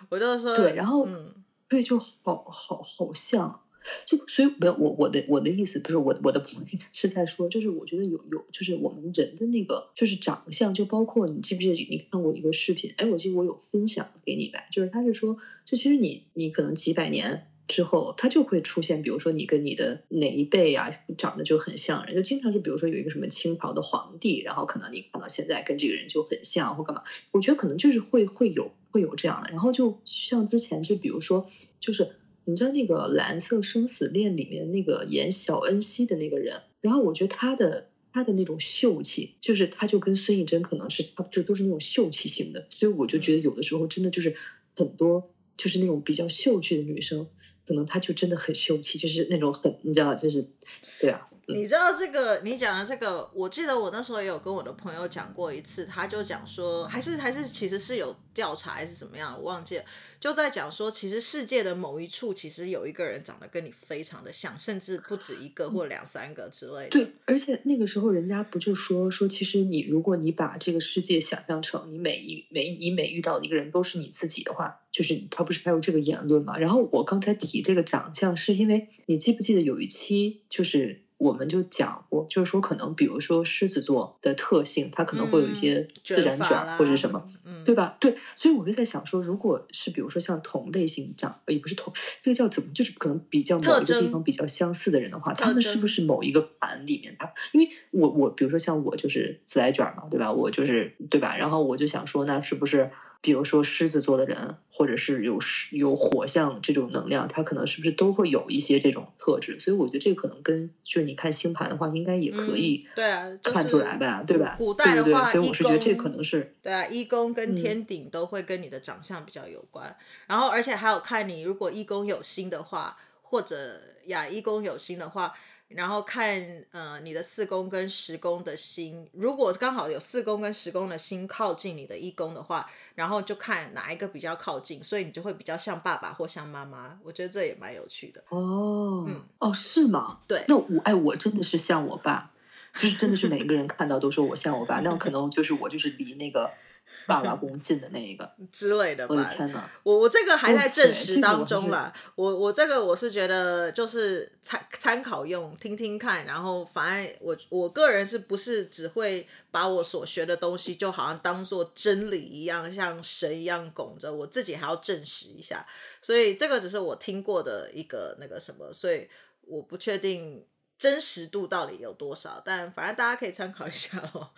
我就说对，然后、嗯、对，就好好好像。就所以没有我我的我的意思不是我我的朋友是在说，就是我觉得有有就是我们人的那个就是长相，就包括你记不记得你看过一个视频？哎，我记得我有分享给你吧，就是他是说，就其实你你可能几百年之后，他就会出现，比如说你跟你的哪一辈啊长得就很像人，就经常是比如说有一个什么清朝的皇帝，然后可能你看到现在跟这个人就很像或干嘛，我觉得可能就是会会有会有这样的，然后就像之前就比如说就是。你知道那个《蓝色生死恋》里面那个演小恩熙的那个人，然后我觉得他的他的那种秀气，就是他就跟孙艺珍可能是就都是那种秀气型的，所以我就觉得有的时候真的就是很多就是那种比较秀气的女生，可能她就真的很秀气，就是那种很你知道就是对啊。你知道这个？你讲的这个，我记得我那时候也有跟我的朋友讲过一次，他就讲说，还是还是其实是有调查还是怎么样，我忘记了，就在讲说，其实世界的某一处，其实有一个人长得跟你非常的像，甚至不止一个或两三个之类的。对，而且那个时候人家不就说说，其实你如果你把这个世界想象成你每一每你每遇到的一个人都是你自己的话，就是他不是还有这个言论嘛？然后我刚才提这个长相，是因为你记不记得有一期就是。我们就讲过，就是说，可能比如说狮子座的特性，它可能会有一些自然卷或者什么，嗯、对吧？对，所以我就在想说，如果是比如说像同类型长，也不是同，这个叫怎么，就是可能比较某一个地方比较相似的人的话，他们是不是某一个盘里面他？因为我我比如说像我就是自来卷嘛，对吧？我就是对吧？然后我就想说，那是不是？比如说狮子座的人，或者是有有火象这种能量，他可能是不是都会有一些这种特质？所以我觉得这可能跟就是你看星盘的话，应该也可以对啊看出来吧，对吧？古代的话，对对对，所以我是觉得这可能是对啊，一宫跟天顶都会跟你的长相比较有关。嗯、然后而且还有看你如果一宫有星的话，或者呀一宫有星的话。然后看呃你的四宫跟十宫的星，如果刚好有四宫跟十宫的星靠近你的一宫的话，然后就看哪一个比较靠近，所以你就会比较像爸爸或像妈妈。我觉得这也蛮有趣的。哦，嗯，哦，是吗？对，那我哎，我真的是像我爸，就是真的是每一个人看到都说我像我爸，那可能就是我就是离那个。爸爸宫进的那一个 之类的吧，我的天哪！我我这个还在证实当中啦。我我这个我是觉得就是参参考用，听听看。然后反正我我个人是不是只会把我所学的东西就好像当做真理一样，像神一样拱着，我自己还要证实一下。所以这个只是我听过的一个那个什么，所以我不确定真实度到底有多少，但反正大家可以参考一下哦。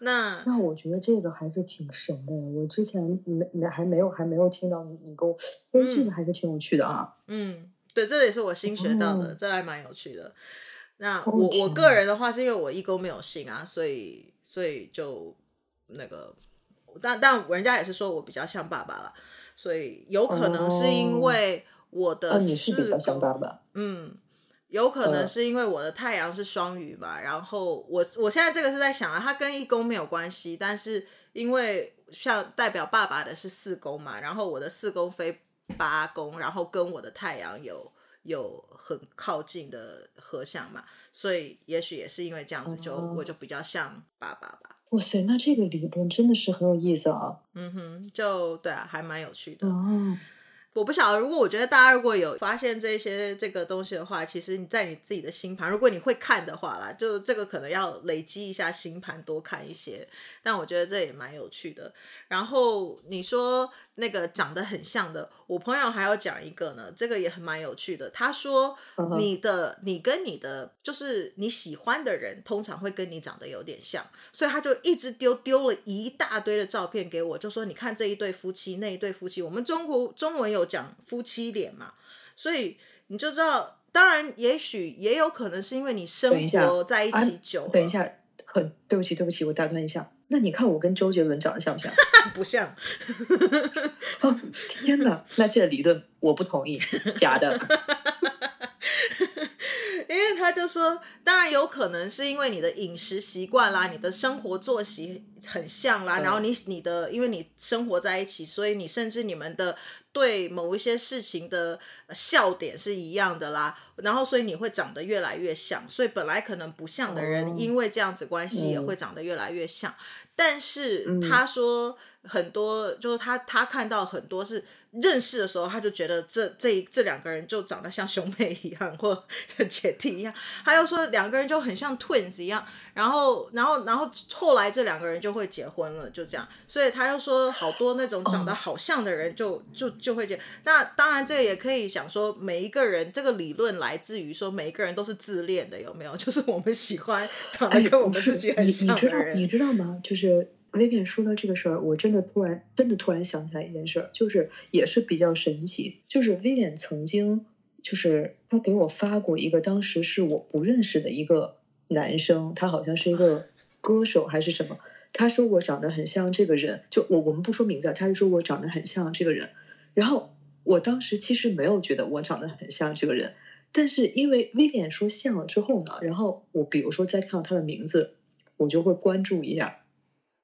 那那我觉得这个还是挺神的，我之前没没还没有还没有听到你你跟我，哎，这个还是挺有趣的啊。嗯，对，这也是我新学到的，哦、这还蛮有趣的。那我我个人的话，是因为我义工没有信啊，所以所以就那个，但但人家也是说我比较像爸爸了，所以有可能是因为我的、你是比较像爸爸，嗯。有可能是因为我的太阳是双鱼吧，然后我我现在这个是在想啊，它跟一宫没有关系，但是因为像代表爸爸的是四宫嘛，然后我的四宫飞八宫，然后跟我的太阳有有很靠近的合相嘛，所以也许也是因为这样子就，就、哦、我就比较像爸爸吧。哇塞，那这个理论真的是很有意思啊。嗯哼，就对啊，还蛮有趣的。哦我不晓得，如果我觉得大家如果有发现这些这个东西的话，其实你在你自己的星盘，如果你会看的话啦，就这个可能要累积一下星盘，多看一些。但我觉得这也蛮有趣的。然后你说那个长得很像的，我朋友还要讲一个呢，这个也很蛮有趣的。他说你的你跟你的就是你喜欢的人，通常会跟你长得有点像，所以他就一直丢丢了一大堆的照片给我，就说你看这一对夫妻，那一对夫妻，我们中国中文有。讲夫妻脸嘛，所以你就知道，当然，也许也有可能是因为你生活在一起久了。等一下，很对不起，对不起，我打断一下。那你看我跟周杰伦长得像不像？不像。哦，天哪，那这个理论我不同意，假的。因为他就说，当然有可能是因为你的饮食习惯啦，你的生活作息很像啦，然后你你的，因为你生活在一起，所以你甚至你们的。对某一些事情的笑点是一样的啦，然后所以你会长得越来越像，所以本来可能不像的人，因为这样子关系也会长得越来越像。但是他说很多，就是他他看到很多是认识的时候，他就觉得这这这两个人就长得像兄妹一样，或者姐弟一样。他又说两个人就很像 twins 一样。然后，然后，然后后来这两个人就会结婚了，就这样。所以他又说好多那种长得好像的人就、就就会结。那当然，这也可以想说，每一个人这个理论来自于说每一个人都是自恋的，有没有？就是我们喜欢长得跟我们自己很像的人。你知道吗？就是 Vivian 说到这个事儿，我真的突然真的突然想起来一件事儿，就是也是比较神奇。就是 Vivian 曾经就是他给我发过一个，当时是我不认识的一个。男生，他好像是一个歌手还是什么？他说我长得很像这个人，就我我们不说名字，他就说我长得很像这个人。然后我当时其实没有觉得我长得很像这个人，但是因为 Vivian 说像了之后呢，然后我比如说再看到他的名字，我就会关注一下，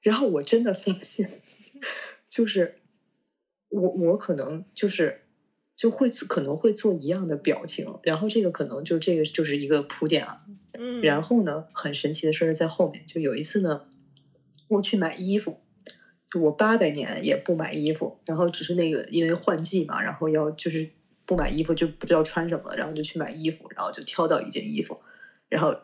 然后我真的发现，就是我我可能就是。就会可能会做一样的表情，然后这个可能就这个就是一个铺垫啊。嗯，然后呢，很神奇的事儿在后面。就有一次呢，我去买衣服，就我八百年也不买衣服，然后只是那个因为换季嘛，然后要就是不买衣服就不知道穿什么，然后就去买衣服，然后就挑到一件衣服，然后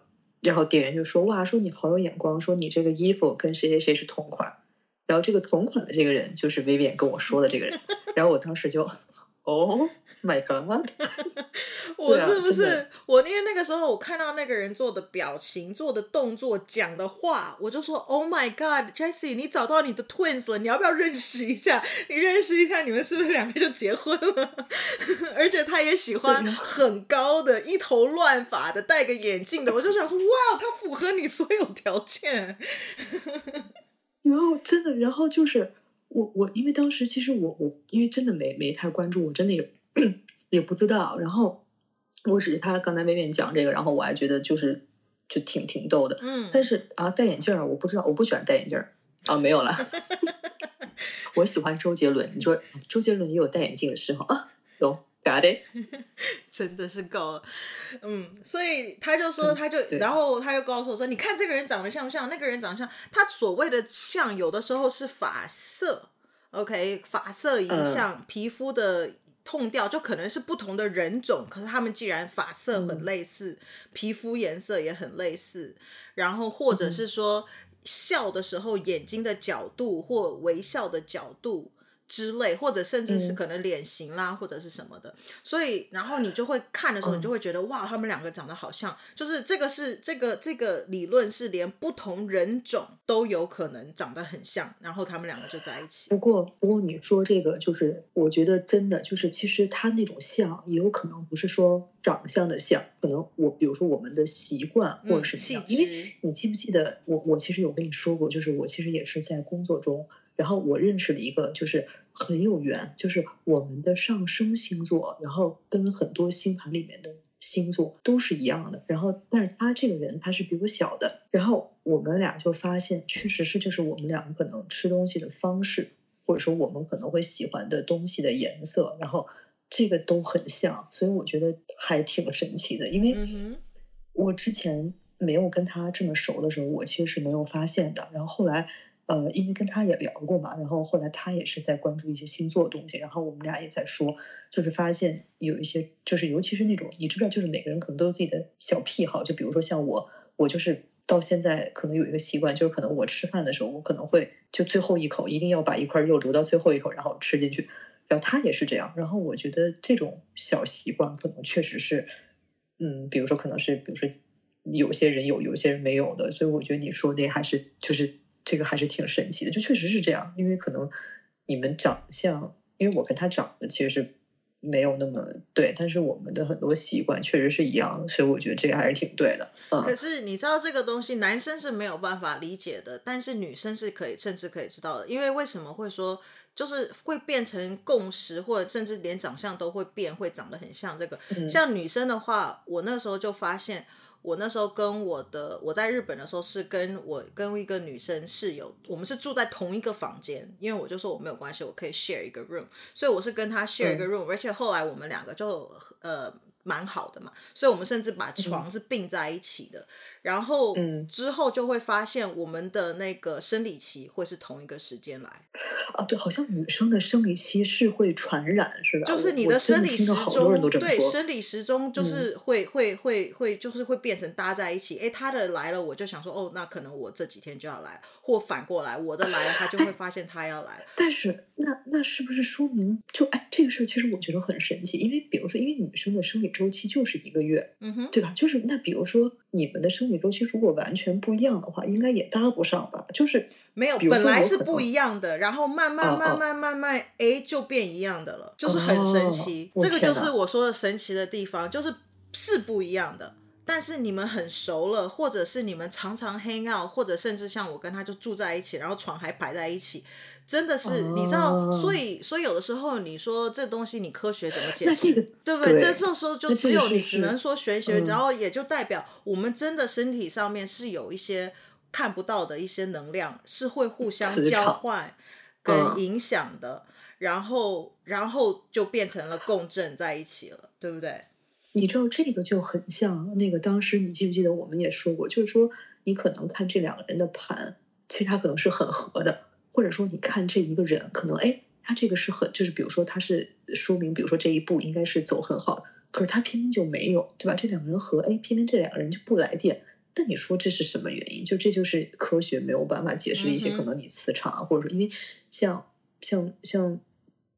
然后店员就说哇，说你好有眼光，说你这个衣服跟谁谁谁是同款，然后这个同款的这个人就是 Vivian 跟我说的这个人，然后我当时就。哦，My God！我是不是、啊、我？因为那个时候我看到那个人做的表情、做的动作、讲的话，我就说：“Oh my God，Jessie，你找到你的 twins 了，你要不要认识一下？你认识一下，你们是不是两个就结婚了？而且他也喜欢很高的、一头乱发的、戴个眼镜的。我就想说，哇，他符合你所有条件。然后真的，然后就是。我我因为当时其实我我因为真的没没太关注，我真的也 也不知道。然后我只是他刚才微面讲这个，然后我还觉得就是就挺挺逗的。嗯。但是啊，戴眼镜儿我不知道，我不喜欢戴眼镜儿啊，没有了。我喜欢周杰伦，你说周杰伦也有戴眼镜的时候啊？有。真的是够了，嗯，所以他就说，他就，嗯、然后他又告诉我说，你看这个人长得像不像？那个人长得像？他所谓的像，有的时候是发色，OK，发色一样，嗯、皮肤的痛调就可能是不同的人种，可是他们既然发色很类似，嗯、皮肤颜色也很类似，然后或者是说笑的时候眼睛的角度或微笑的角度。之类，或者甚至是可能脸型啦，嗯、或者是什么的，所以然后你就会看的时候，你就会觉得、嗯、哇，他们两个长得好像，就是这个是这个这个理论是连不同人种都有可能长得很像，然后他们两个就在一起。不过不过你说这个就是，我觉得真的就是，其实他那种像也有可能不是说长相的像，可能我比如说我们的习惯或者是什么样，嗯、因为你记不记得我我其实有跟你说过，就是我其实也是在工作中。然后我认识了一个，就是很有缘，就是我们的上升星座，然后跟很多星盘里面的星座都是一样的。然后，但是他这个人他是比我小的。然后我们俩就发现，确实是就是我们两个可能吃东西的方式，或者说我们可能会喜欢的东西的颜色，然后这个都很像，所以我觉得还挺神奇的。因为我之前没有跟他这么熟的时候，我其实是没有发现的。然后后来。呃，因为跟他也聊过嘛，然后后来他也是在关注一些星座的东西，然后我们俩也在说，就是发现有一些，就是尤其是那种，你知不知道，就是每个人可能都有自己的小癖好，就比如说像我，我就是到现在可能有一个习惯，就是可能我吃饭的时候，我可能会就最后一口一定要把一块肉留到最后一口，然后吃进去，然后他也是这样，然后我觉得这种小习惯可能确实是，嗯，比如说可能是，比如说有些人有，有些人没有的，所以我觉得你说的还是就是。这个还是挺神奇的，就确实是这样，因为可能你们长相，因为我跟他长得其实是没有那么对，但是我们的很多习惯确实是一样，所以我觉得这个还是挺对的。嗯，可是你知道这个东西，男生是没有办法理解的，但是女生是可以，甚至可以知道的。因为为什么会说，就是会变成共识，或者甚至连长相都会变，会长得很像这个。嗯，像女生的话，我那时候就发现。我那时候跟我的我在日本的时候是跟我跟一个女生室友，我们是住在同一个房间，因为我就说我没有关系，我可以 share 一个 room，所以我是跟她 share 一个 room，、嗯、而且后来我们两个就呃蛮好的嘛，所以我们甚至把床是并在一起的。嗯、然后之后就会发现我们的那个生理期会是同一个时间来。啊，对，好像女生的生理期是会传染，是吧？就是你的生理时钟，对，生理时钟就是会、嗯、会会会，就是会变成搭在一起。哎，他的来了，我就想说，哦，那可能我这几天就要来，或反过来，我的来了，他就会发现他要来。但是，那那是不是说明就哎，这个事儿其实我觉得很神奇，因为比如说，因为女生的生理周期就是一个月，嗯哼，对吧？就是那比如说你们的生理周期如果完全不一样的话，应该也搭不上吧？就是没有，本来是不一样的，然后慢慢慢慢慢慢，哎，就变一样的了，就是很神奇。这个就是我说的神奇的地方，就是是不一样的。但是你们很熟了，或者是你们常常 hang out，或者甚至像我跟他就住在一起，然后床还摆在一起，真的是、oh. 你知道，所以所以有的时候你说这东西你科学怎么解释，对不对？对这时候就只有你只能说玄学，然后也就代表我们真的身体上面是有一些看不到的一些能量，是会互相交换跟影响的，然后然后就变成了共振在一起了，对不对？你知道这个就很像那个当时你记不记得我们也说过，就是说你可能看这两个人的盘，其实他可能是很合的，或者说你看这一个人，可能哎，他这个是很就是比如说他是说明，比如说这一步应该是走很好的，可是他偏偏就没有，对吧？这两个人合，哎，偏偏这两个人就不来电，但你说这是什么原因？就这就是科学没有办法解释的一些可能你磁场啊，或者说因为像像像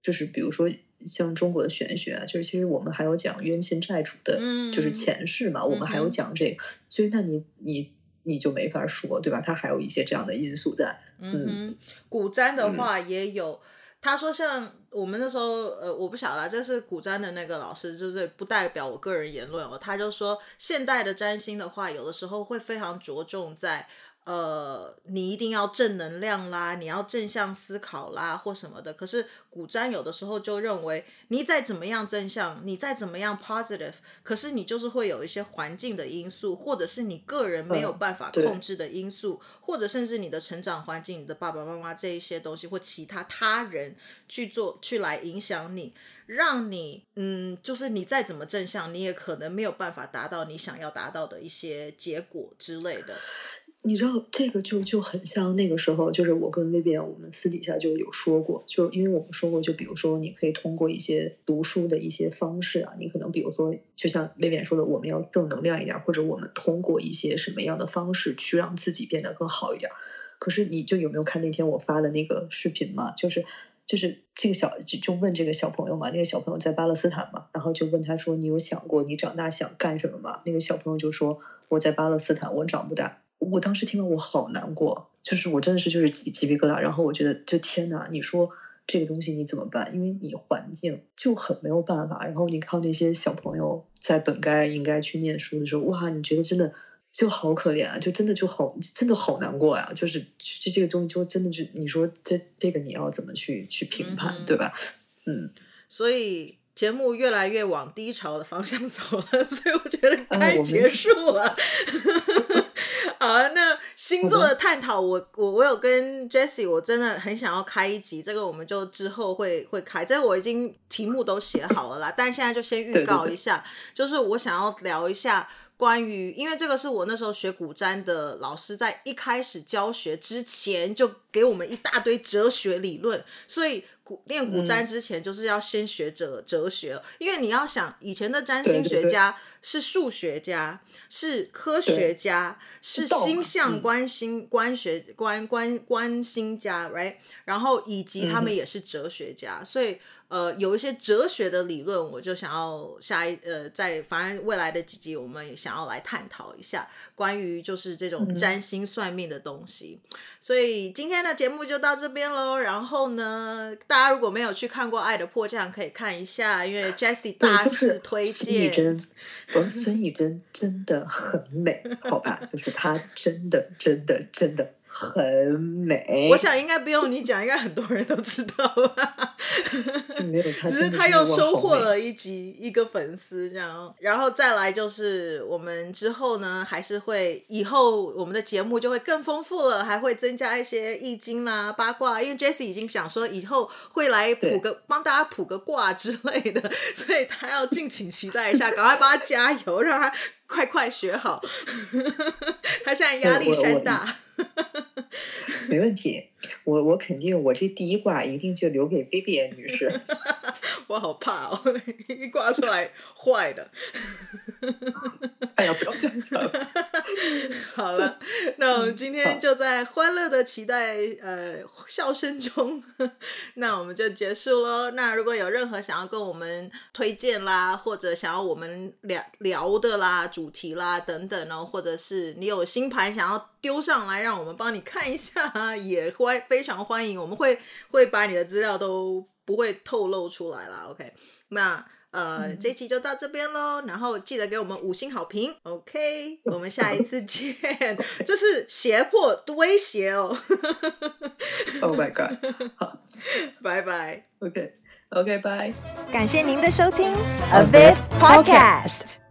就是比如说。像中国的玄学啊，就是其实我们还有讲冤亲债主的，就是前世嘛，嗯、我们还有讲这个，嗯、所以那你你你就没法说，对吧？它还有一些这样的因素在。嗯，嗯古占的话也有，嗯、他说像我们那时候，呃，我不晓得，这是古占的那个老师，就是不代表我个人言论哦。他就说，现代的占星的话，有的时候会非常着重在。呃，你一定要正能量啦，你要正向思考啦，或什么的。可是古占有的时候就认为，你再怎么样正向，你再怎么样 positive，可是你就是会有一些环境的因素，或者是你个人没有办法控制的因素，嗯、或者甚至你的成长环境、你的爸爸妈妈这一些东西，或其他他人去做去来影响你，让你嗯，就是你再怎么正向，你也可能没有办法达到你想要达到的一些结果之类的。你知道这个就就很像那个时候，就是我跟薇薇安，我们私底下就有说过，就因为我们说过，就比如说你可以通过一些读书的一些方式啊，你可能比如说，就像薇薇安说的，我们要正能量一点，或者我们通过一些什么样的方式去让自己变得更好一点。可是你就有没有看那天我发的那个视频嘛？就是就是这个小就就问这个小朋友嘛，那个小朋友在巴勒斯坦嘛，然后就问他说：“你有想过你长大想干什么吗？”那个小朋友就说：“我在巴勒斯坦，我长不大。”我当时听了，我好难过，就是我真的是就是起鸡皮疙瘩，然后我觉得，就天哪，你说这个东西你怎么办？因为你环境就很没有办法，然后你靠那些小朋友在本该应该去念书的时候，哇，你觉得真的就好可怜啊，就真的就好，真的好难过呀、啊，就是这这个东西就真的就你说这这个你要怎么去去评判，嗯、对吧？嗯，所以。节目越来越往低潮的方向走了，所以我觉得该结束了。好，那星座的探讨，我我我有跟 Jessie，我真的很想要开一集，这个我们就之后会会开，这个我已经题目都写好了啦，但现在就先预告一下，对对对，就是我想要聊一下。关于，因为这个是我那时候学古占的老师在一开始教学之前就给我们一大堆哲学理论，所以古练古占之前就是要先学哲哲学，嗯、因为你要想以前的占星学家是数学家，是科学家，是星象观星观学观观观星家，right？然后以及他们也是哲学家，嗯、所以。呃，有一些哲学的理论，我就想要下一呃，在反正未来的几集，我们也想要来探讨一下关于就是这种占星算命的东西。嗯、所以今天的节目就到这边喽。然后呢，大家如果没有去看过《爱的迫降》，可以看一下，因为 Jessie 大肆推荐。孙艺珍，孙艺珍真的很美，好吧？就是她真的真的真的很美。我想应该不用你讲，应该很多人都知道吧。就没有他，只是他又收获了一集一个粉丝这样，然后再来就是我们之后呢，还是会以后我们的节目就会更丰富了，还会增加一些易经啦、八卦，因为 Jessie 已经想说以后会来卜个帮大家卜个卦之类的，所以他要敬请期待一下，赶快帮他加油，让他快快学好。他现在压力山大。没问题，我我肯定，我这第一卦一定就留给 Vivian 女士。我好怕哦，一卦出来坏的。哎呀，不要这样子。好了，那我们今天就在欢乐的期待呃笑声中，那我们就结束喽。那如果有任何想要跟我们推荐啦，或者想要我们聊聊的啦主题啦等等哦，或者是你有新盘想要丢上来，让我们帮你看一下，也欢非常欢迎。我们会会把你的资料都不会透露出来啦。OK，那。呃，嗯、这期就到这边喽，然后记得给我们五星好评，OK，我们下一次见。这是胁迫威胁哦。Oh my god！好，拜拜。OK，OK，拜。感谢您的收听，A Viv Podcast。